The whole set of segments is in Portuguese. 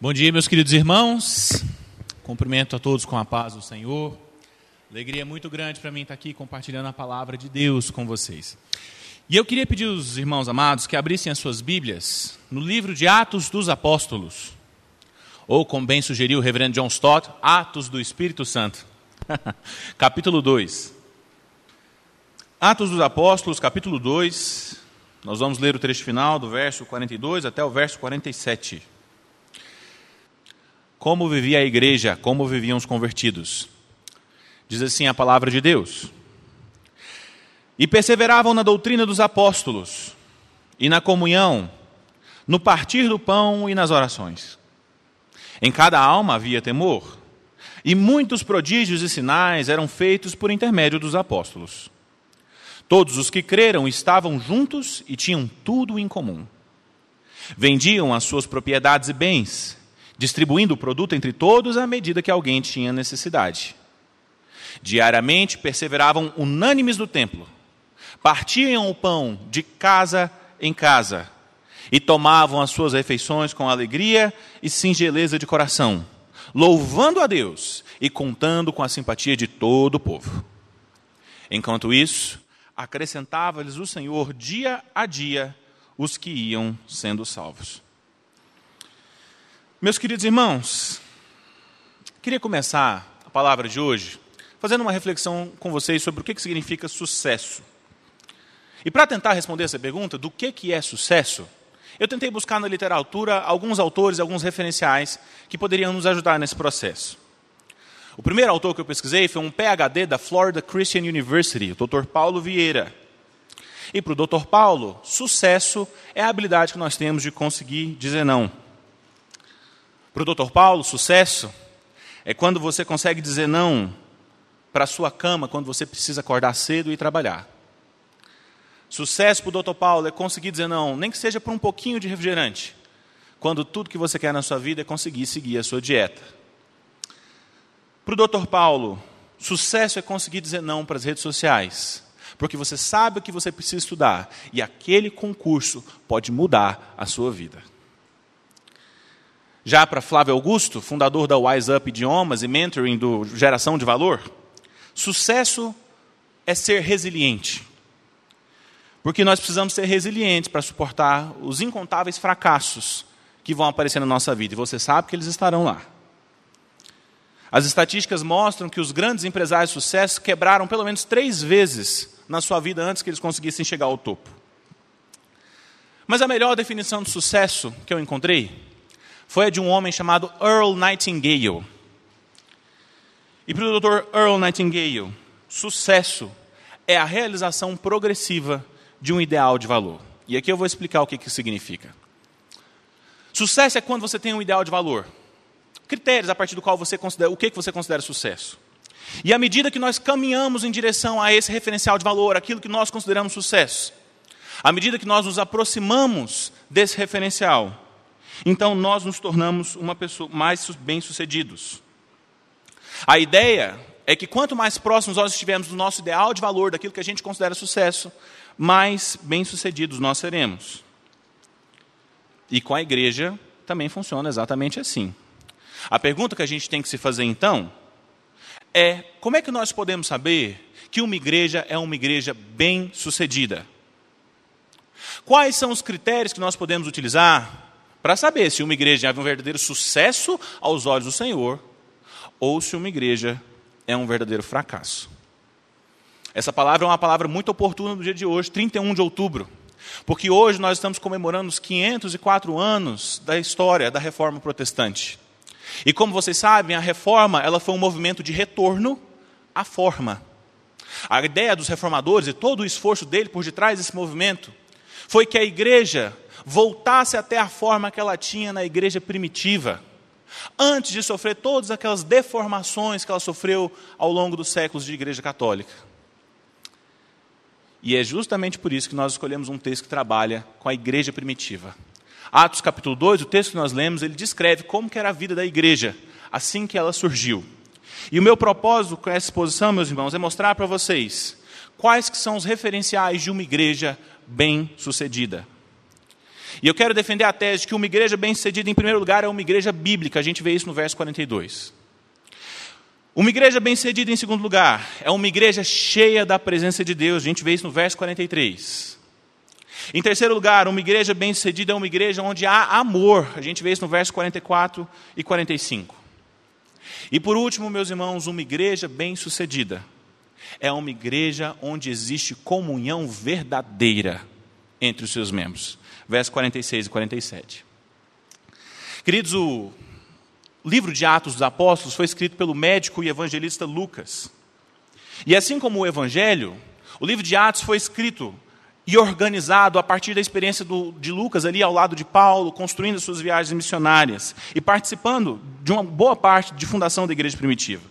Bom dia, meus queridos irmãos. Cumprimento a todos com a paz do Senhor. Alegria muito grande para mim estar aqui compartilhando a palavra de Deus com vocês. E eu queria pedir aos irmãos amados que abrissem as suas Bíblias no livro de Atos dos Apóstolos, ou como bem sugeriu o reverendo John Stott, Atos do Espírito Santo, capítulo 2. Atos dos Apóstolos, capítulo 2, nós vamos ler o trecho final do verso 42 até o verso 47. Como vivia a igreja, como viviam os convertidos. Diz assim a palavra de Deus. E perseveravam na doutrina dos apóstolos, e na comunhão, no partir do pão e nas orações. Em cada alma havia temor, e muitos prodígios e sinais eram feitos por intermédio dos apóstolos. Todos os que creram estavam juntos e tinham tudo em comum. Vendiam as suas propriedades e bens distribuindo o produto entre todos à medida que alguém tinha necessidade. Diariamente perseveravam unânimes do templo, partiam o pão de casa em casa e tomavam as suas refeições com alegria e singeleza de coração, louvando a Deus e contando com a simpatia de todo o povo. Enquanto isso, acrescentava-lhes o Senhor dia a dia os que iam sendo salvos. Meus queridos irmãos, queria começar a palavra de hoje fazendo uma reflexão com vocês sobre o que significa sucesso. E para tentar responder essa pergunta, do que é sucesso, eu tentei buscar na literatura alguns autores, alguns referenciais que poderiam nos ajudar nesse processo. O primeiro autor que eu pesquisei foi um PhD da Florida Christian University, o Dr. Paulo Vieira. E para o Dr. Paulo, sucesso é a habilidade que nós temos de conseguir dizer não. Para o Dr. Paulo, sucesso é quando você consegue dizer não para a sua cama quando você precisa acordar cedo e trabalhar. Sucesso para o Dr. Paulo é conseguir dizer não, nem que seja por um pouquinho de refrigerante, quando tudo que você quer na sua vida é conseguir seguir a sua dieta. Para o Dr. Paulo, sucesso é conseguir dizer não para as redes sociais, porque você sabe o que você precisa estudar e aquele concurso pode mudar a sua vida. Já para Flávio Augusto, fundador da Wise Up Idiomas e mentoring do Geração de Valor, sucesso é ser resiliente. Porque nós precisamos ser resilientes para suportar os incontáveis fracassos que vão aparecer na nossa vida. E você sabe que eles estarão lá. As estatísticas mostram que os grandes empresários de sucesso quebraram pelo menos três vezes na sua vida antes que eles conseguissem chegar ao topo. Mas a melhor definição de sucesso que eu encontrei foi a de um homem chamado Earl Nightingale. E para o Dr. Earl Nightingale, sucesso é a realização progressiva de um ideal de valor. E aqui eu vou explicar o que isso significa. Sucesso é quando você tem um ideal de valor. Critérios a partir do qual você considera, o que você considera sucesso. E à medida que nós caminhamos em direção a esse referencial de valor, aquilo que nós consideramos sucesso, à medida que nós nos aproximamos desse referencial, então nós nos tornamos uma pessoa mais bem-sucedidos. A ideia é que quanto mais próximos nós estivermos do nosso ideal de valor, daquilo que a gente considera sucesso, mais bem-sucedidos nós seremos. E com a igreja também funciona exatamente assim. A pergunta que a gente tem que se fazer então é: como é que nós podemos saber que uma igreja é uma igreja bem-sucedida? Quais são os critérios que nós podemos utilizar para saber se uma igreja é um verdadeiro sucesso aos olhos do Senhor ou se uma igreja é um verdadeiro fracasso. Essa palavra é uma palavra muito oportuna no dia de hoje, 31 de outubro, porque hoje nós estamos comemorando os 504 anos da história da reforma protestante. E como vocês sabem, a reforma ela foi um movimento de retorno à forma. A ideia dos reformadores e todo o esforço dele por detrás desse movimento foi que a igreja voltasse até a forma que ela tinha na igreja primitiva, antes de sofrer todas aquelas deformações que ela sofreu ao longo dos séculos de igreja católica. E é justamente por isso que nós escolhemos um texto que trabalha com a igreja primitiva. Atos capítulo 2, o texto que nós lemos, ele descreve como era a vida da igreja, assim que ela surgiu. E o meu propósito com essa exposição, meus irmãos, é mostrar para vocês quais que são os referenciais de uma igreja bem-sucedida. E eu quero defender a tese de que uma igreja bem-sucedida, em primeiro lugar, é uma igreja bíblica. A gente vê isso no verso 42. Uma igreja bem-sucedida, em segundo lugar, é uma igreja cheia da presença de Deus. A gente vê isso no verso 43. Em terceiro lugar, uma igreja bem-sucedida é uma igreja onde há amor. A gente vê isso no verso 44 e 45. E por último, meus irmãos, uma igreja bem-sucedida é uma igreja onde existe comunhão verdadeira entre os seus membros. Versos 46 e 47. Queridos, o livro de Atos dos Apóstolos foi escrito pelo médico e evangelista Lucas. E assim como o Evangelho, o livro de Atos foi escrito e organizado a partir da experiência do, de Lucas ali ao lado de Paulo, construindo suas viagens missionárias e participando de uma boa parte de fundação da igreja primitiva.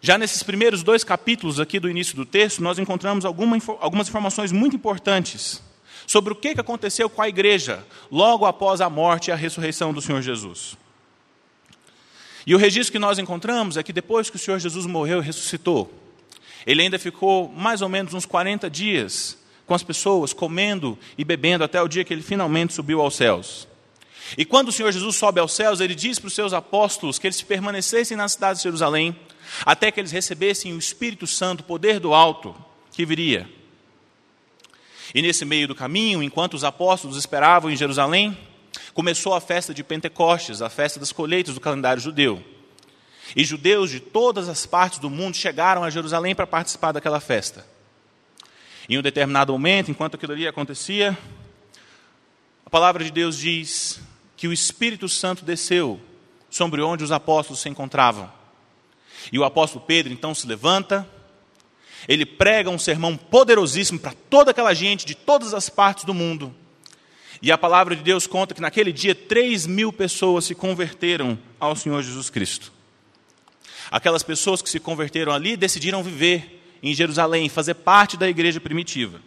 Já nesses primeiros dois capítulos aqui do início do texto, nós encontramos alguma, algumas informações muito importantes sobre o que aconteceu com a igreja logo após a morte e a ressurreição do Senhor Jesus. E o registro que nós encontramos é que depois que o Senhor Jesus morreu e ressuscitou, ele ainda ficou mais ou menos uns 40 dias com as pessoas, comendo e bebendo, até o dia que ele finalmente subiu aos céus. E quando o Senhor Jesus sobe aos céus, ele diz para os seus apóstolos que eles permanecessem na cidade de Jerusalém, até que eles recebessem o Espírito Santo, o poder do alto, que viria. E nesse meio do caminho, enquanto os apóstolos esperavam em Jerusalém, começou a festa de Pentecostes, a festa das colheitas do calendário judeu. E judeus de todas as partes do mundo chegaram a Jerusalém para participar daquela festa. Em um determinado momento, enquanto aquilo ali acontecia, a palavra de Deus diz que o Espírito Santo desceu sobre onde os apóstolos se encontravam. E o apóstolo Pedro então se levanta, ele prega um sermão poderosíssimo para toda aquela gente de todas as partes do mundo. E a palavra de Deus conta que naquele dia 3 mil pessoas se converteram ao Senhor Jesus Cristo. Aquelas pessoas que se converteram ali decidiram viver em Jerusalém, fazer parte da igreja primitiva.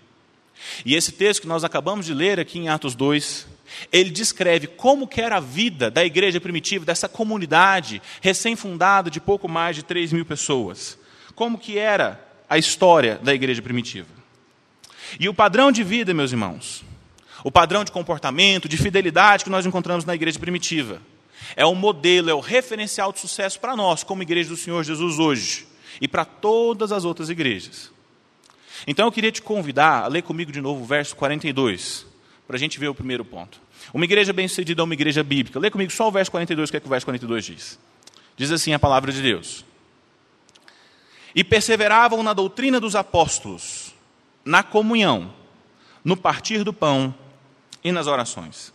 E esse texto que nós acabamos de ler aqui em Atos 2, ele descreve como era a vida da igreja primitiva, dessa comunidade recém-fundada de pouco mais de 3 mil pessoas. Como que era a história da igreja primitiva. E o padrão de vida, meus irmãos, o padrão de comportamento, de fidelidade que nós encontramos na igreja primitiva, é o modelo, é o referencial de sucesso para nós, como igreja do Senhor Jesus hoje e para todas as outras igrejas. Então eu queria te convidar a ler comigo de novo o verso 42, para a gente ver o primeiro ponto. Uma igreja bem-sucedida é uma igreja bíblica. Lê comigo só o verso 42, o que é que o verso 42 diz. Diz assim a palavra de Deus. E perseveravam na doutrina dos apóstolos, na comunhão, no partir do pão e nas orações.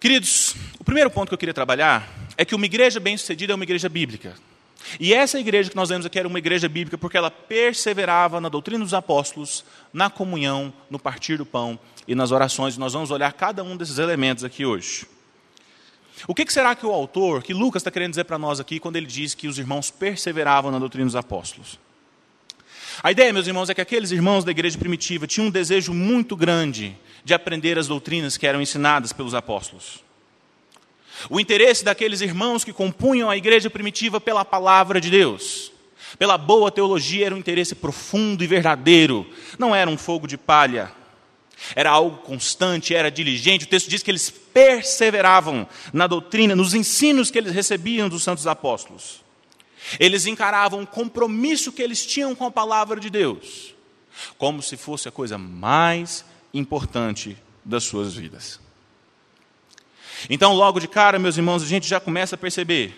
Queridos, o primeiro ponto que eu queria trabalhar é que uma igreja bem-sucedida é uma igreja bíblica. E essa igreja que nós vemos aqui era uma igreja bíblica porque ela perseverava na doutrina dos apóstolos, na comunhão, no partir do pão e nas orações. Nós vamos olhar cada um desses elementos aqui hoje. O que será que o autor, que Lucas está querendo dizer para nós aqui, quando ele diz que os irmãos perseveravam na doutrina dos apóstolos? A ideia, meus irmãos, é que aqueles irmãos da igreja primitiva tinham um desejo muito grande de aprender as doutrinas que eram ensinadas pelos apóstolos. O interesse daqueles irmãos que compunham a igreja primitiva pela palavra de Deus, pela boa teologia, era um interesse profundo e verdadeiro, não era um fogo de palha. Era algo constante, era diligente. O texto diz que eles perseveravam na doutrina, nos ensinos que eles recebiam dos santos apóstolos. Eles encaravam o compromisso que eles tinham com a palavra de Deus, como se fosse a coisa mais importante das suas vidas. Então, logo de cara, meus irmãos, a gente já começa a perceber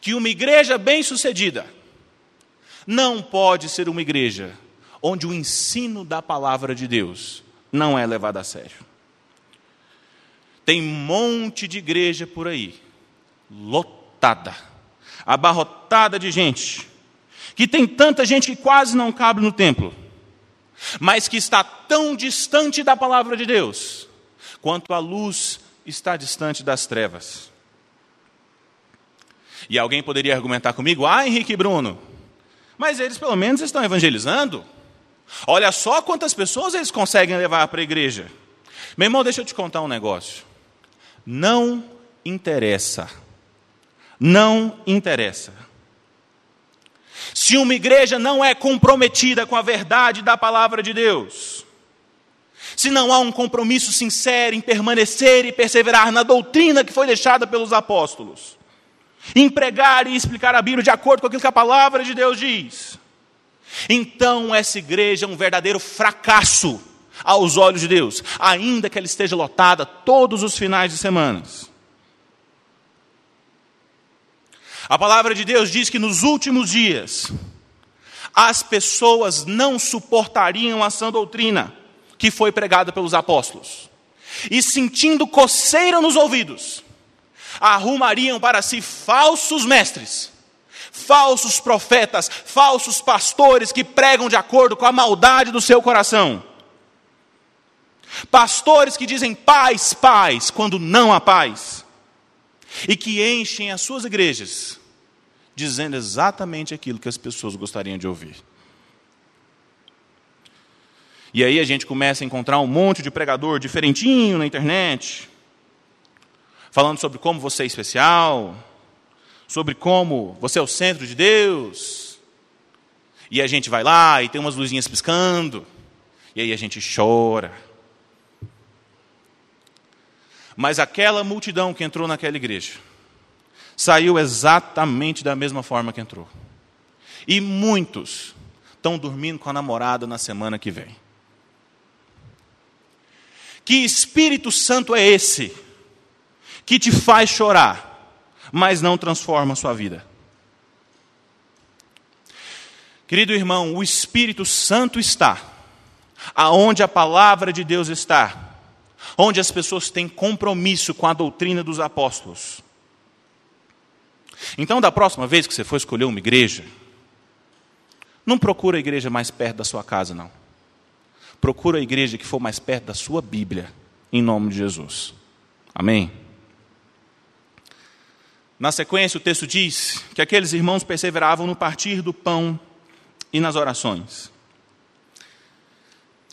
que uma igreja bem-sucedida não pode ser uma igreja onde o ensino da palavra de Deus não é levado a sério. Tem um monte de igreja por aí, lotada, abarrotada de gente, que tem tanta gente que quase não cabe no templo, mas que está tão distante da palavra de Deus, quanto a luz está distante das trevas. E alguém poderia argumentar comigo: ah, Henrique e Bruno, mas eles pelo menos estão evangelizando. Olha só quantas pessoas eles conseguem levar para a igreja. Meu irmão, deixa eu te contar um negócio. Não interessa. Não interessa. Se uma igreja não é comprometida com a verdade da palavra de Deus, se não há um compromisso sincero em permanecer e perseverar na doutrina que foi deixada pelos apóstolos, em pregar e explicar a Bíblia de acordo com aquilo que a palavra de Deus diz, então essa igreja é um verdadeiro fracasso aos olhos de Deus, ainda que ela esteja lotada todos os finais de semanas. A palavra de Deus diz que nos últimos dias as pessoas não suportariam a sã doutrina que foi pregada pelos apóstolos. E sentindo coceira nos ouvidos, arrumariam para si falsos mestres, falsos profetas, falsos pastores que pregam de acordo com a maldade do seu coração. Pastores que dizem paz, paz, quando não há paz. E que enchem as suas igrejas dizendo exatamente aquilo que as pessoas gostariam de ouvir. E aí a gente começa a encontrar um monte de pregador diferentinho na internet, falando sobre como você é especial, sobre como você é o centro de Deus. E a gente vai lá e tem umas luzinhas piscando, e aí a gente chora. Mas aquela multidão que entrou naquela igreja saiu exatamente da mesma forma que entrou. E muitos estão dormindo com a namorada na semana que vem. Que Espírito Santo é esse que te faz chorar, mas não transforma a sua vida? Querido irmão, o Espírito Santo está aonde a palavra de Deus está, onde as pessoas têm compromisso com a doutrina dos apóstolos. Então, da próxima vez que você for escolher uma igreja, não procura a igreja mais perto da sua casa, não. Procura a igreja que for mais perto da sua Bíblia, em nome de Jesus. Amém? Na sequência, o texto diz que aqueles irmãos perseveravam no partir do pão e nas orações.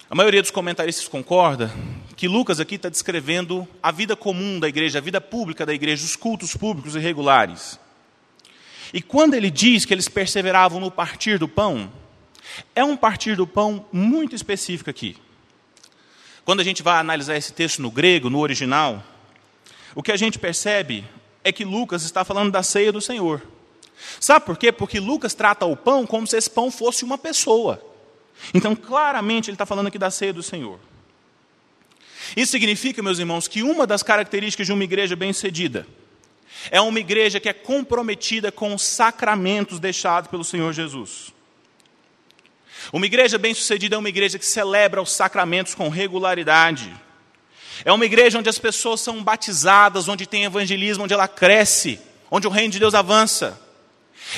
A maioria dos comentaristas concorda que Lucas aqui está descrevendo a vida comum da igreja, a vida pública da igreja, os cultos públicos e regulares. E quando ele diz que eles perseveravam no partir do pão, é um partir do pão muito específico aqui. Quando a gente vai analisar esse texto no grego, no original, o que a gente percebe é que Lucas está falando da ceia do Senhor. Sabe por quê? Porque Lucas trata o pão como se esse pão fosse uma pessoa. Então, claramente, ele está falando aqui da ceia do Senhor. Isso significa, meus irmãos, que uma das características de uma igreja bem-sucedida é uma igreja que é comprometida com os sacramentos deixados pelo Senhor Jesus. Uma igreja bem-sucedida é uma igreja que celebra os sacramentos com regularidade. É uma igreja onde as pessoas são batizadas, onde tem evangelismo, onde ela cresce, onde o reino de Deus avança.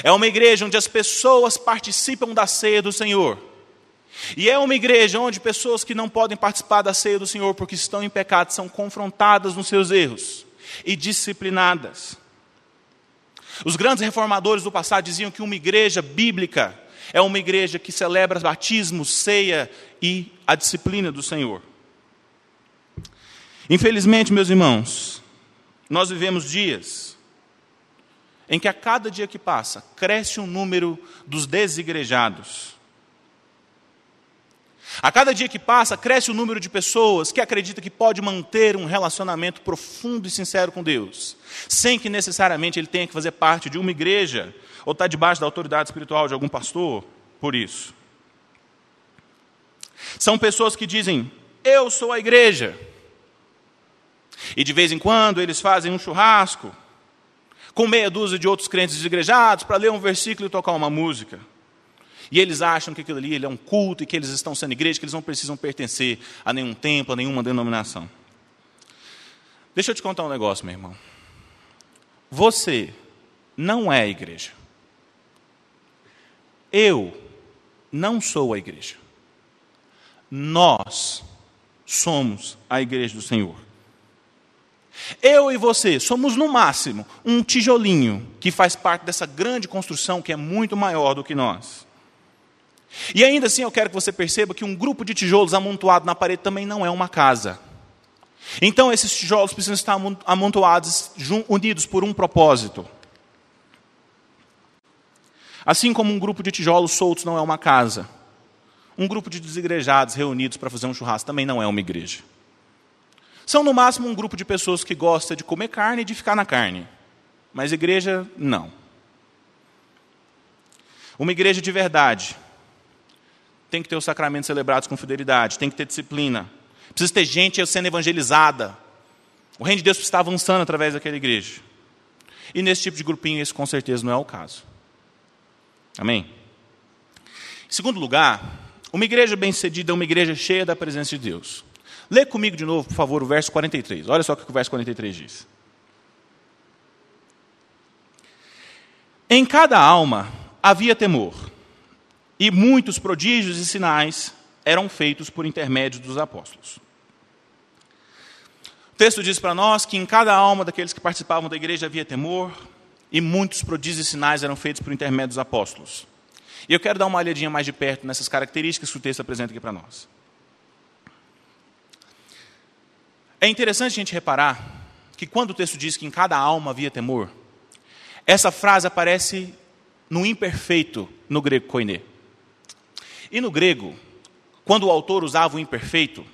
É uma igreja onde as pessoas participam da ceia do Senhor. E é uma igreja onde pessoas que não podem participar da ceia do Senhor porque estão em pecado são confrontadas nos seus erros e disciplinadas. Os grandes reformadores do passado diziam que uma igreja bíblica é uma igreja que celebra batismo, ceia e a disciplina do Senhor. Infelizmente, meus irmãos, nós vivemos dias em que a cada dia que passa cresce o um número dos desigrejados. A cada dia que passa, cresce o número de pessoas que acreditam que pode manter um relacionamento profundo e sincero com Deus, sem que necessariamente ele tenha que fazer parte de uma igreja ou estar debaixo da autoridade espiritual de algum pastor por isso. São pessoas que dizem: Eu sou a igreja. E de vez em quando eles fazem um churrasco com meia dúzia de outros crentes desigrejados para ler um versículo e tocar uma música. E eles acham que aquilo ali é um culto e que eles estão sendo igreja, que eles não precisam pertencer a nenhum templo, a nenhuma denominação. Deixa eu te contar um negócio, meu irmão. Você não é igreja. Eu não sou a igreja. Nós somos a igreja do Senhor. Eu e você somos, no máximo, um tijolinho que faz parte dessa grande construção que é muito maior do que nós. E ainda assim eu quero que você perceba que um grupo de tijolos amontoado na parede também não é uma casa. Então esses tijolos precisam estar amontoados, unidos por um propósito. Assim como um grupo de tijolos soltos não é uma casa. um grupo de desigrejados reunidos para fazer um churrasco também não é uma igreja. São, no máximo, um grupo de pessoas que gosta de comer carne e de ficar na carne. Mas igreja, não. Uma igreja de verdade tem que ter os sacramentos celebrados com fidelidade, tem que ter disciplina. Precisa ter gente sendo evangelizada. O reino de Deus está avançando através daquela igreja. E nesse tipo de grupinho, esse com certeza não é o caso. Amém? Em segundo lugar, uma igreja bem-sucedida é uma igreja cheia da presença de Deus. Lê comigo de novo, por favor, o verso 43. Olha só o que o verso 43 diz. Em cada alma havia temor, e muitos prodígios e sinais eram feitos por intermédio dos apóstolos. O texto diz para nós que em cada alma daqueles que participavam da igreja havia temor, e muitos prodígios e sinais eram feitos por intermédio dos apóstolos. E eu quero dar uma olhadinha mais de perto nessas características que o texto apresenta aqui para nós. É interessante a gente reparar que quando o texto diz que em cada alma havia temor, essa frase aparece no imperfeito no grego koine. E no grego, quando o autor usava o imperfeito,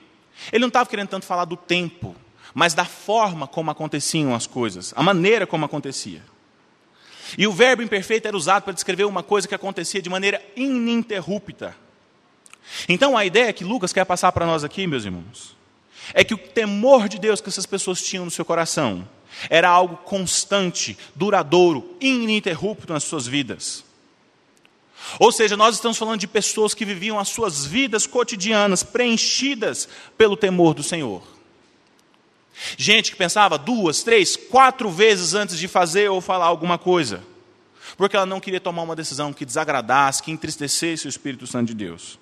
ele não estava querendo tanto falar do tempo, mas da forma como aconteciam as coisas, a maneira como acontecia. E o verbo imperfeito era usado para descrever uma coisa que acontecia de maneira ininterrupta. Então a ideia que Lucas quer passar para nós aqui, meus irmãos, é que o temor de Deus que essas pessoas tinham no seu coração era algo constante, duradouro, ininterrupto nas suas vidas. Ou seja, nós estamos falando de pessoas que viviam as suas vidas cotidianas preenchidas pelo temor do Senhor. Gente que pensava duas, três, quatro vezes antes de fazer ou falar alguma coisa, porque ela não queria tomar uma decisão que desagradasse, que entristecesse o Espírito Santo de Deus.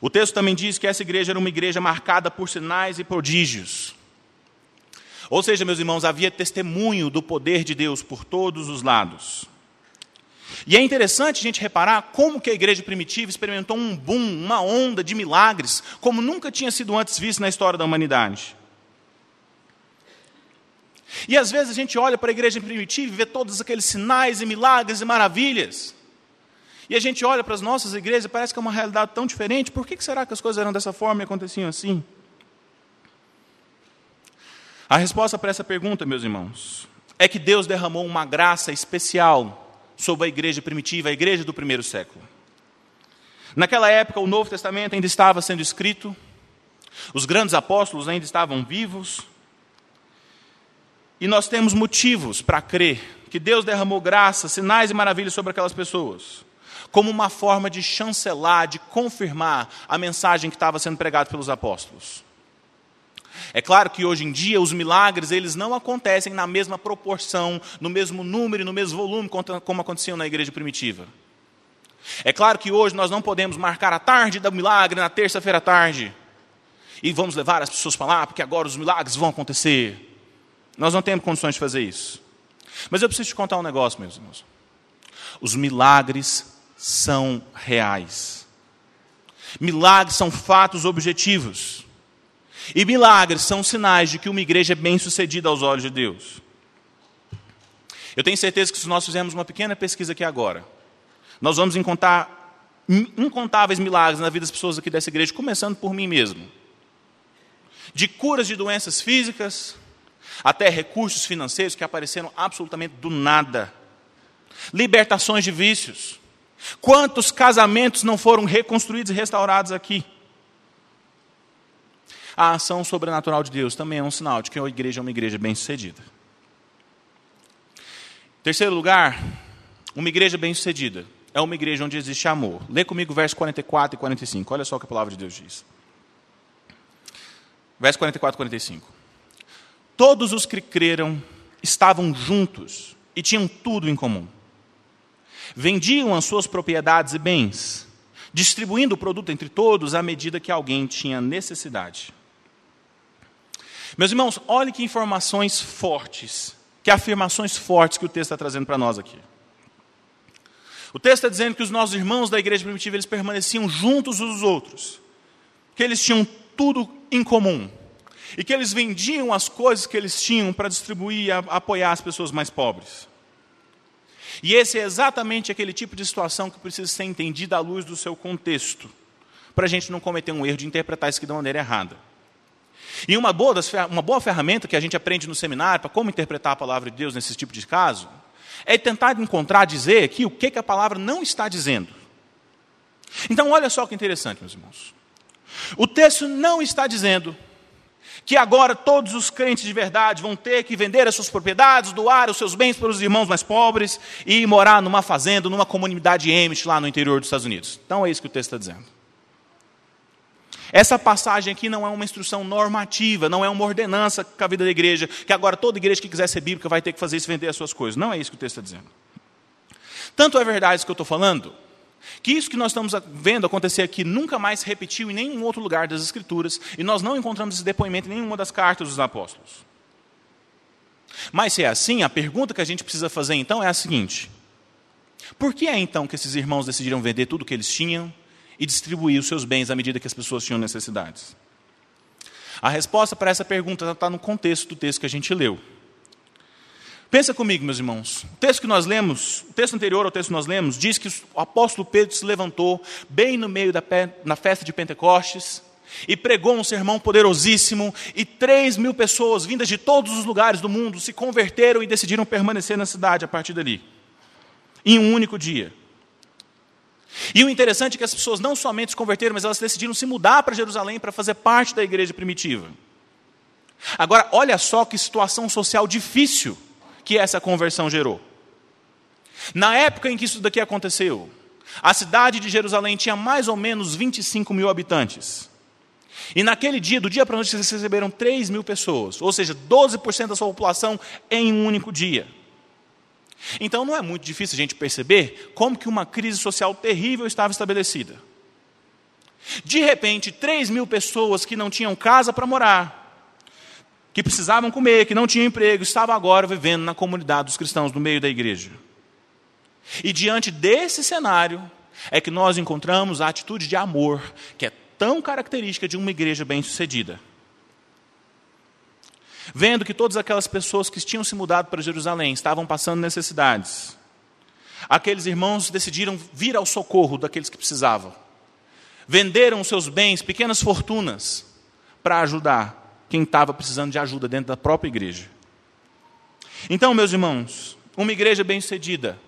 O texto também diz que essa igreja era uma igreja marcada por sinais e prodígios. Ou seja, meus irmãos, havia testemunho do poder de Deus por todos os lados. E é interessante a gente reparar como que a igreja primitiva experimentou um boom, uma onda de milagres, como nunca tinha sido antes visto na história da humanidade. E às vezes a gente olha para a igreja primitiva e vê todos aqueles sinais e milagres e maravilhas. E a gente olha para as nossas igrejas e parece que é uma realidade tão diferente. Por que será que as coisas eram dessa forma e aconteciam assim? A resposta para essa pergunta, meus irmãos, é que Deus derramou uma graça especial sobre a igreja primitiva, a igreja do primeiro século. Naquela época, o Novo Testamento ainda estava sendo escrito, os grandes apóstolos ainda estavam vivos, e nós temos motivos para crer que Deus derramou graça, sinais e maravilhas sobre aquelas pessoas, como uma forma de chancelar, de confirmar a mensagem que estava sendo pregada pelos apóstolos. É claro que hoje em dia os milagres eles não acontecem na mesma proporção, no mesmo número, no mesmo volume como aconteciam na igreja primitiva. É claro que hoje nós não podemos marcar a tarde do milagre na terça-feira à tarde e vamos levar as pessoas para lá porque agora os milagres vão acontecer. Nós não temos condições de fazer isso. Mas eu preciso te contar um negócio, meus irmãos. Os milagres são reais. Milagres são fatos objetivos. E milagres são sinais de que uma igreja é bem-sucedida aos olhos de Deus. Eu tenho certeza que se nós fizermos uma pequena pesquisa aqui agora, nós vamos encontrar incontáveis milagres na vida das pessoas aqui dessa igreja, começando por mim mesmo. De curas de doenças físicas, até recursos financeiros que apareceram absolutamente do nada. Libertações de vícios. Quantos casamentos não foram reconstruídos e restaurados aqui? A ação sobrenatural de Deus também é um sinal de que a igreja é uma igreja bem-sucedida. Terceiro lugar, uma igreja bem-sucedida é uma igreja onde existe amor. Lê comigo versos 44 e 45. Olha só o que a palavra de Deus diz. Versos 44 e 45. Todos os que creram estavam juntos e tinham tudo em comum. Vendiam as suas propriedades e bens, distribuindo o produto entre todos à medida que alguém tinha necessidade. Meus irmãos, olhe que informações fortes, que afirmações fortes que o texto está trazendo para nós aqui. O texto está dizendo que os nossos irmãos da igreja primitiva eles permaneciam juntos uns dos outros, que eles tinham tudo em comum e que eles vendiam as coisas que eles tinham para distribuir e apoiar as pessoas mais pobres. E esse é exatamente aquele tipo de situação que precisa ser entendida à luz do seu contexto, para a gente não cometer um erro de interpretar isso aqui de maneira errada. E uma boa, das, uma boa ferramenta que a gente aprende no seminário para como interpretar a palavra de Deus nesse tipo de caso, é tentar encontrar, dizer aqui o que, que a palavra não está dizendo. Então, olha só que interessante, meus irmãos. O texto não está dizendo que agora todos os crentes de verdade vão ter que vender as suas propriedades, doar os seus bens para os irmãos mais pobres e morar numa fazenda, numa comunidade Amish lá no interior dos Estados Unidos. Então é isso que o texto está dizendo. Essa passagem aqui não é uma instrução normativa, não é uma ordenança com a vida da igreja, que agora toda igreja que quiser ser bíblica vai ter que fazer isso, vender as suas coisas. Não é isso que o texto está dizendo. Tanto é verdade isso que eu estou falando, que isso que nós estamos vendo acontecer aqui nunca mais se repetiu em nenhum outro lugar das Escrituras, e nós não encontramos esse depoimento em nenhuma das cartas dos apóstolos. Mas se é assim, a pergunta que a gente precisa fazer então é a seguinte: por que é então que esses irmãos decidiram vender tudo o que eles tinham e distribuir os seus bens à medida que as pessoas tinham necessidades? A resposta para essa pergunta está no contexto do texto que a gente leu. Pensa comigo, meus irmãos. O texto que nós lemos, o texto anterior ao texto que nós lemos, diz que o apóstolo Pedro se levantou bem no meio da na festa de Pentecostes e pregou um sermão poderosíssimo e três mil pessoas vindas de todos os lugares do mundo se converteram e decidiram permanecer na cidade a partir dali, em um único dia. E o interessante é que as pessoas não somente se converteram, mas elas decidiram se mudar para Jerusalém para fazer parte da igreja primitiva. Agora, olha só que situação social difícil que essa conversão gerou. Na época em que isso daqui aconteceu, a cidade de Jerusalém tinha mais ou menos 25 mil habitantes. E naquele dia, do dia para a noite, eles receberam 3 mil pessoas, ou seja, 12% da sua população em um único dia. Então não é muito difícil a gente perceber como que uma crise social terrível estava estabelecida. De repente, 3 mil pessoas que não tinham casa para morar, que precisavam comer, que não tinham emprego, estavam agora vivendo na comunidade dos cristãos, no meio da igreja. E diante desse cenário, é que nós encontramos a atitude de amor, que é tão característica de uma igreja bem-sucedida. Vendo que todas aquelas pessoas que tinham se mudado para Jerusalém estavam passando necessidades, aqueles irmãos decidiram vir ao socorro daqueles que precisavam. Venderam seus bens, pequenas fortunas, para ajudar quem estava precisando de ajuda dentro da própria igreja. Então, meus irmãos, uma igreja bem-sucedida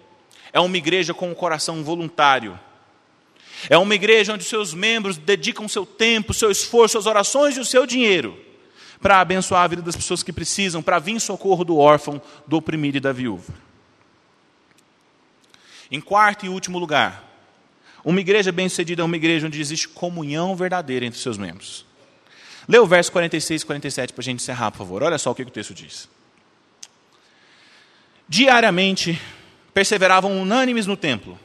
é uma igreja com um coração voluntário. É uma igreja onde seus membros dedicam seu tempo, seu esforço, suas orações e o seu dinheiro para abençoar a vida das pessoas que precisam, para vir em socorro do órfão, do oprimido e da viúva. Em quarto e último lugar, uma igreja bem-sucedida é uma igreja onde existe comunhão verdadeira entre seus membros. Lê o verso 46 e 47 para a gente encerrar, por favor. Olha só o que o texto diz. Diariamente perseveravam unânimes no templo,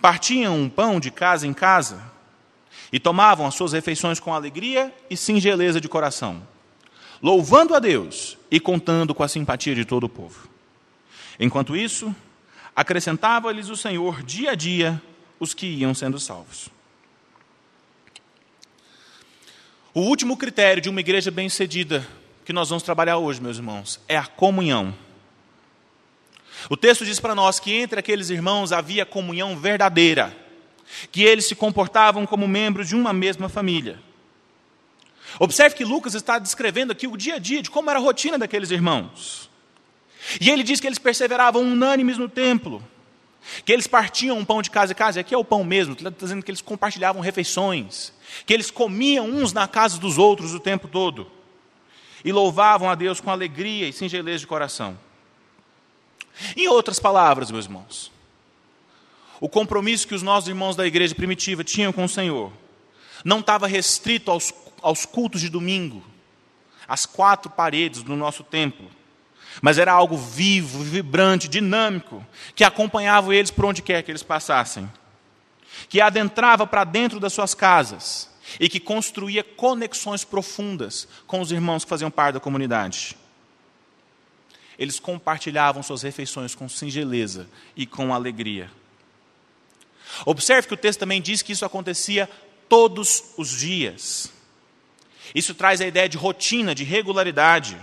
partiam um pão de casa em casa e tomavam as suas refeições com alegria e singeleza de coração, louvando a Deus e contando com a simpatia de todo o povo. Enquanto isso, acrescentava-lhes o Senhor dia a dia os que iam sendo salvos. O último critério de uma igreja bem-sucedida que nós vamos trabalhar hoje, meus irmãos, é a comunhão. O texto diz para nós que entre aqueles irmãos havia comunhão verdadeira, que eles se comportavam como membros de uma mesma família. Observe que Lucas está descrevendo aqui o dia a dia de como era a rotina daqueles irmãos. E ele diz que eles perseveravam unânimes no templo, que eles partiam um pão de casa em casa, e aqui é o pão mesmo, está dizendo que eles compartilhavam refeições, que eles comiam uns na casa dos outros o tempo todo, e louvavam a Deus com alegria e singeleza de coração. Em outras palavras, meus irmãos, o compromisso que os nossos irmãos da igreja primitiva tinham com o Senhor não estava restrito aos, aos cultos de domingo, às quatro paredes do nosso templo mas era algo vivo, vibrante, dinâmico, que acompanhava eles por onde quer que eles passassem, que adentrava para dentro das suas casas e que construía conexões profundas com os irmãos que faziam parte da comunidade. Eles compartilhavam suas refeições com singeleza e com alegria. Observe que o texto também diz que isso acontecia todos os dias. Isso traz a ideia de rotina, de regularidade.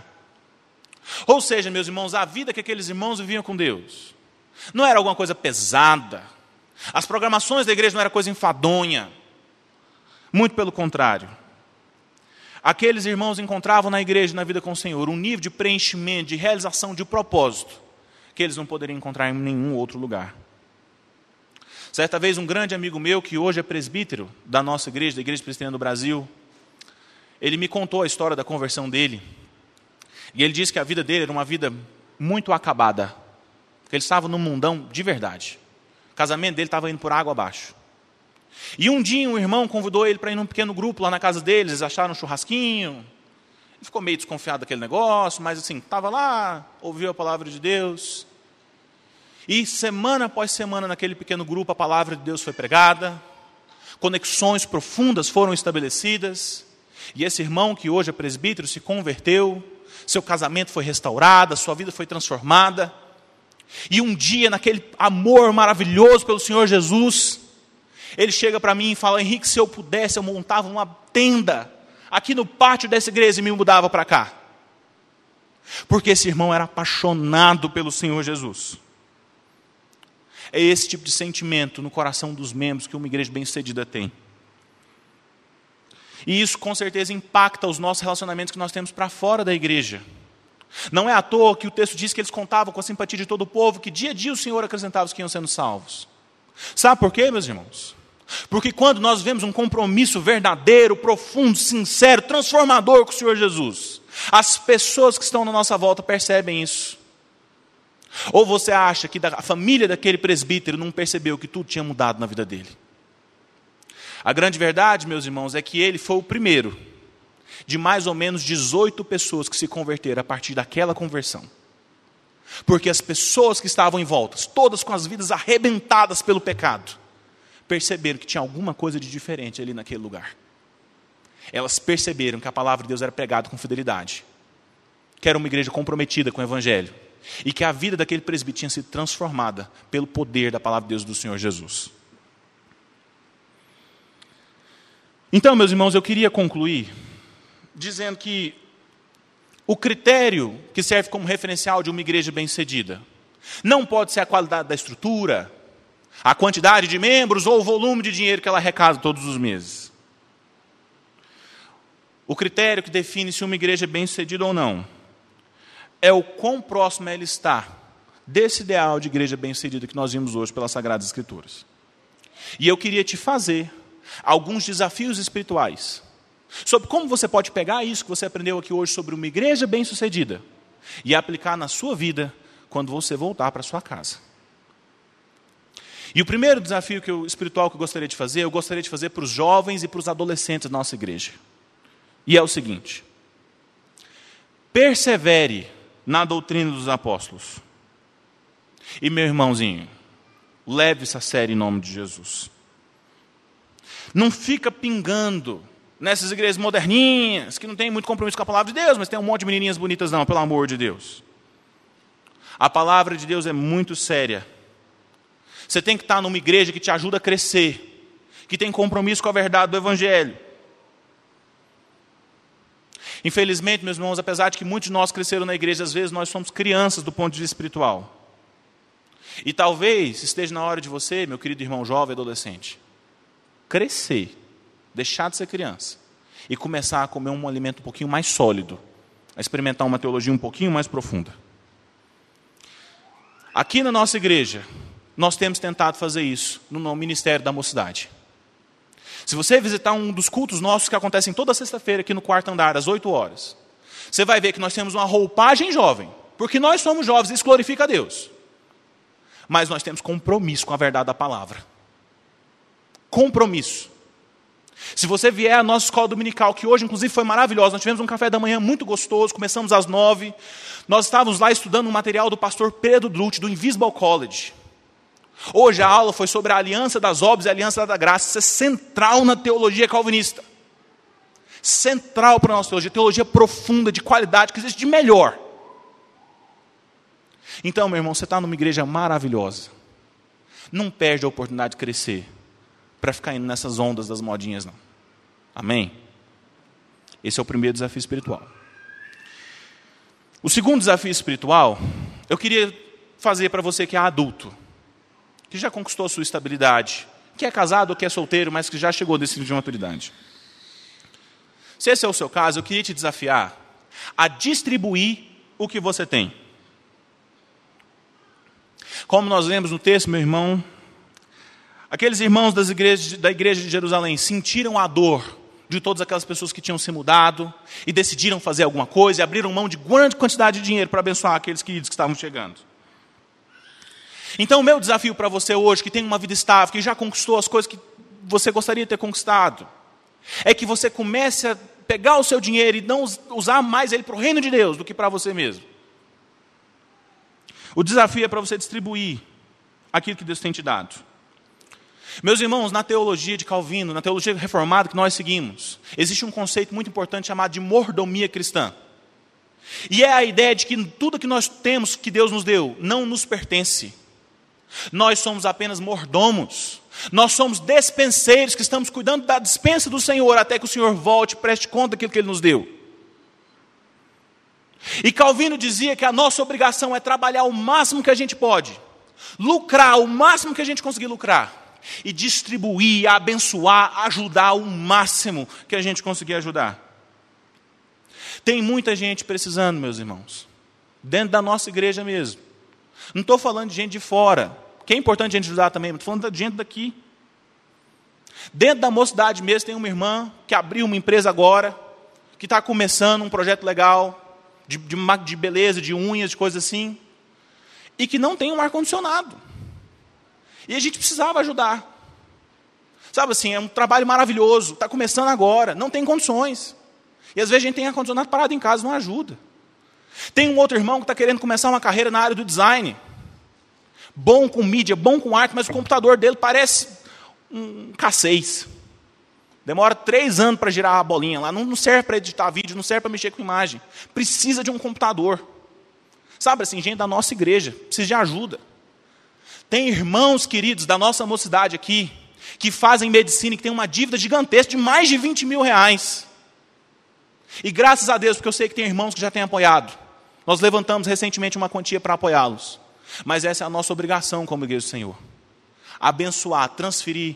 Ou seja, meus irmãos, a vida que aqueles irmãos viviam com Deus Não era alguma coisa pesada. As programações da igreja não era coisa enfadonha. Muito pelo contrário. Aqueles irmãos encontravam na igreja, na vida com o Senhor, um nível de preenchimento, de realização, de propósito, que eles não poderiam encontrar em nenhum outro lugar. Certa vez, um grande amigo meu, que hoje é presbítero da nossa igreja, da Igreja Presbiteriana do Brasil, ele me contou a história da conversão dele. E ele disse que a vida dele era uma vida muito acabada. Porque ele estava num mundão de verdade. O casamento dele estava indo por água abaixo. E um dia um irmão convidou ele para ir num pequeno grupo lá na casa deles, eles acharam um churrasquinho. Ele ficou meio desconfiado daquele negócio, mas assim, estava lá, ouviu a palavra de Deus. E semana após semana, naquele pequeno grupo, a palavra de Deus foi pregada, conexões profundas foram estabelecidas, e esse irmão, que hoje é presbítero, se converteu, seu casamento foi restaurado, sua vida foi transformada. E um dia, naquele amor maravilhoso pelo Senhor Jesus, ele chega para mim e fala: Henrique, se eu pudesse, eu montava uma tenda aqui no pátio dessa igreja e me mudava para cá. Porque esse irmão era apaixonado pelo Senhor Jesus. É esse tipo de sentimento no coração dos membros que uma igreja bem-sucedida tem. E isso com certeza impacta os nossos relacionamentos que nós temos para fora da igreja. Não é à toa que o texto diz que eles contavam com a simpatia de todo o povo, que dia a dia o Senhor acrescentava os que iam sendo salvos. Sabe por quê, meus irmãos? Porque quando nós vemos um compromisso verdadeiro, profundo, sincero, transformador com o Senhor Jesus, as pessoas que estão na nossa volta percebem isso. Ou você acha que a família daquele presbítero não percebeu que tudo tinha mudado na vida dele? A grande verdade, meus irmãos, é que ele foi o primeiro de mais ou menos 18 pessoas que se converteram a partir daquela conversão. Porque as pessoas que estavam em volta, todas com as vidas arrebentadas pelo pecado, perceberam que tinha alguma coisa de diferente ali naquele lugar. Elas perceberam que a palavra de Deus era pregada com fidelidade, que era uma igreja comprometida com o Evangelho, e que a vida daquele presbítero tinha sido transformada pelo poder da palavra de Deus do Senhor Jesus. Então, meus irmãos, eu queria concluir dizendo que o critério que serve como referencial de uma igreja bem-sucedida não pode ser a qualidade da estrutura, a quantidade de membros ou o volume de dinheiro que ela arrecada todos os meses. O critério que define se uma igreja é bem-sucedida ou não é o quão próximo ela está desse ideal de igreja bem-sucedida que nós vimos hoje pelas Sagradas Escrituras. E eu queria te fazer alguns desafios espirituais sobre como você pode pegar isso que você aprendeu aqui hoje sobre uma igreja bem-sucedida e aplicar na sua vida quando você voltar para sua casa. E o primeiro desafio que eu, espiritual que eu gostaria de fazer, eu gostaria de fazer para os jovens e para os adolescentes da nossa igreja. E é o seguinte: persevere na doutrina dos apóstolos. E meu irmãozinho, leve essa série em nome de Jesus. Não fica pingando nessas igrejas moderninhas, que não tem muito compromisso com a palavra de Deus, mas tem um monte de menininhas bonitas, não, pelo amor de Deus. A palavra de Deus é muito séria. Você tem que estar numa igreja que te ajuda a crescer, que tem compromisso com a verdade do Evangelho. Infelizmente, meus irmãos, apesar de que muitos de nós cresceram na igreja, às vezes nós somos crianças do ponto de vista espiritual. E talvez esteja na hora de você, meu querido irmão jovem adolescente, crescer, deixar de ser criança e começar a comer um alimento um pouquinho mais sólido, a experimentar uma teologia um pouquinho mais profunda. Aqui na nossa igreja, nós temos tentado fazer isso no Ministério da Mocidade. Se você visitar um dos cultos nossos que acontecem toda sexta-feira aqui no quarto andar, às 8 horas, você vai ver que nós temos uma roupagem jovem, porque nós somos jovens, isso glorifica a Deus. Mas nós temos compromisso com a verdade da palavra compromisso. Se você vier à nossa escola dominical, que hoje inclusive foi maravilhosa, nós tivemos um café da manhã muito gostoso, começamos às nove, nós estávamos lá estudando um material do pastor Pedro Druth, do Invisible College. Hoje a aula foi sobre a aliança das obras e a aliança da graça, isso é central na teologia calvinista. Central para a nossa teologia, teologia profunda, de qualidade, que existe de melhor. Então, meu irmão, você está numa igreja maravilhosa. Não perde a oportunidade de crescer para ficar indo nessas ondas das modinhas, não. Amém? Esse é o primeiro desafio espiritual. O segundo desafio espiritual, eu queria fazer para você que é adulto, que já conquistou a sua estabilidade, que é casado ou que é solteiro, mas que já chegou nesse nível de maturidade. Se esse é o seu caso, eu queria te desafiar a distribuir o que você tem. Como nós lemos no texto, meu irmão, aqueles irmãos das igrejas, da igreja de Jerusalém sentiram a dor de todas aquelas pessoas que tinham se mudado e decidiram fazer alguma coisa e abriram mão de grande quantidade de dinheiro para abençoar aqueles queridos que estavam chegando. Então, o meu desafio para você hoje, que tem uma vida estável, que já conquistou as coisas que você gostaria de ter conquistado, é que você comece a pegar o seu dinheiro e não usar mais ele para o reino de Deus do que para você mesmo. O desafio é para você distribuir aquilo que Deus tem te dado. Meus irmãos, na teologia de Calvino, na teologia reformada que nós seguimos, existe um conceito muito importante chamado de mordomia cristã. E é a ideia de que tudo que nós temos, que Deus nos deu, não nos pertence. Nós somos apenas mordomos. Nós somos despenseiros que estamos cuidando da dispensa do Senhor até que o Senhor volte e preste conta daquilo que Ele nos deu. E Calvino dizia que a nossa obrigação é trabalhar o máximo que a gente pode, lucrar o máximo que a gente conseguir lucrar, e distribuir, abençoar, ajudar o máximo que a gente conseguir ajudar. Tem muita gente precisando, meus irmãos, dentro da nossa igreja mesmo. Não estou falando de gente de fora, que é importante a gente ajudar também, estou falando de gente daqui. Dentro da mocidade mesmo tem uma irmã que abriu uma empresa agora, que está começando um projeto legal, de, de, de beleza, de unhas, de coisas assim, e que não tem um ar-condicionado. E a gente precisava ajudar. Sabe assim, é um trabalho maravilhoso, está começando agora, não tem condições. E às vezes a gente tem ar-condicionado parado em casa, não ajuda. Tem um outro irmão que está querendo começar uma carreira na área do design. Bom com mídia, bom com arte, mas o computador dele parece um K6. Demora três anos para girar a bolinha lá. Não serve para editar vídeo, não serve para mexer com imagem. Precisa de um computador. Sabe assim, gente da nossa igreja, precisa de ajuda. Tem irmãos queridos da nossa mocidade aqui, que fazem medicina e que tem uma dívida gigantesca de mais de 20 mil reais. E graças a Deus, porque eu sei que tem irmãos que já têm apoiado. Nós levantamos recentemente uma quantia para apoiá-los. Mas essa é a nossa obrigação como igreja do Senhor. Abençoar, transferir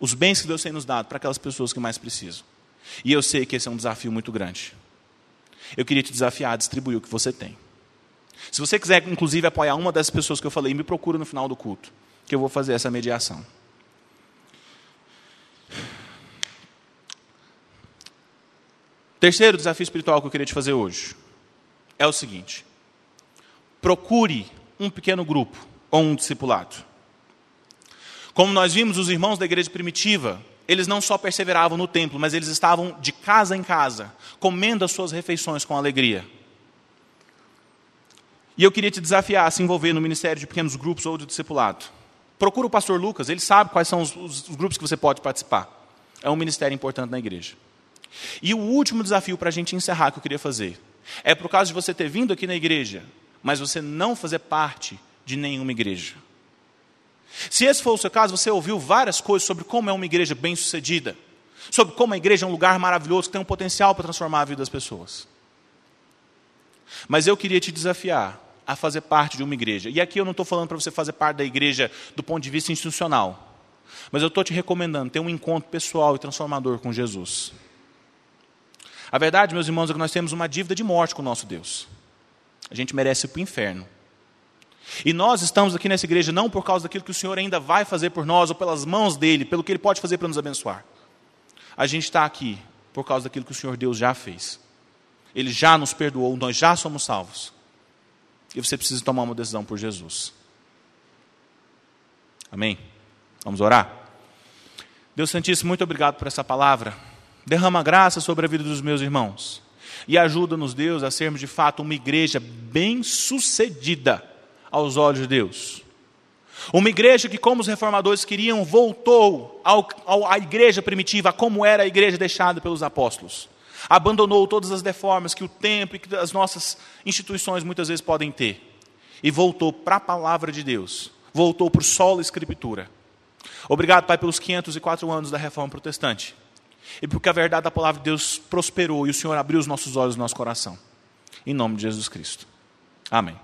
os bens que Deus tem nos dado para aquelas pessoas que mais precisam. E eu sei que esse é um desafio muito grande. Eu queria te desafiar a distribuir o que você tem. Se você quiser, inclusive, apoiar uma dessas pessoas que eu falei, me procura no final do culto, que eu vou fazer essa mediação. Terceiro desafio espiritual que eu queria te fazer hoje é o seguinte: procure um pequeno grupo ou um discipulado. Como nós vimos, os irmãos da igreja primitiva, eles não só perseveravam no templo, mas eles estavam de casa em casa, comendo as suas refeições com alegria. E eu queria te desafiar a se envolver no ministério de pequenos grupos ou de discipulado. Procura o pastor Lucas, ele sabe quais são os, os, os grupos que você pode participar. É um ministério importante na igreja. E o último desafio para a gente encerrar que eu queria fazer é por causa de você ter vindo aqui na igreja, mas você não fazer parte de nenhuma igreja. Se esse for o seu caso, você ouviu várias coisas sobre como é uma igreja bem-sucedida, sobre como a igreja é um lugar maravilhoso que tem um potencial para transformar a vida das pessoas. Mas eu queria te desafiar a fazer parte de uma igreja. E aqui eu não estou falando para você fazer parte da igreja do ponto de vista institucional, mas eu estou te recomendando ter um encontro pessoal e transformador com Jesus. A verdade, meus irmãos, é que nós temos uma dívida de morte com o nosso Deus. A gente merece ir para o inferno. E nós estamos aqui nessa igreja não por causa daquilo que o Senhor ainda vai fazer por nós, ou pelas mãos dele, pelo que ele pode fazer para nos abençoar. A gente está aqui por causa daquilo que o Senhor Deus já fez. Ele já nos perdoou, nós já somos salvos. E você precisa tomar uma decisão por Jesus. Amém? Vamos orar? Deus Santíssimo, muito obrigado por essa palavra. Derrama graça sobre a vida dos meus irmãos. E ajuda-nos, Deus, a sermos de fato uma igreja bem-sucedida aos olhos de Deus. Uma igreja que, como os reformadores queriam, voltou ao, ao, à igreja primitiva, como era a igreja deixada pelos apóstolos. Abandonou todas as deformas que o tempo e que as nossas instituições muitas vezes podem ter. E voltou para a palavra de Deus. Voltou para o solo escritura. Obrigado, Pai, pelos 504 anos da reforma protestante e porque a verdade da palavra de Deus prosperou e o Senhor abriu os nossos olhos e nosso coração. Em nome de Jesus Cristo. Amém.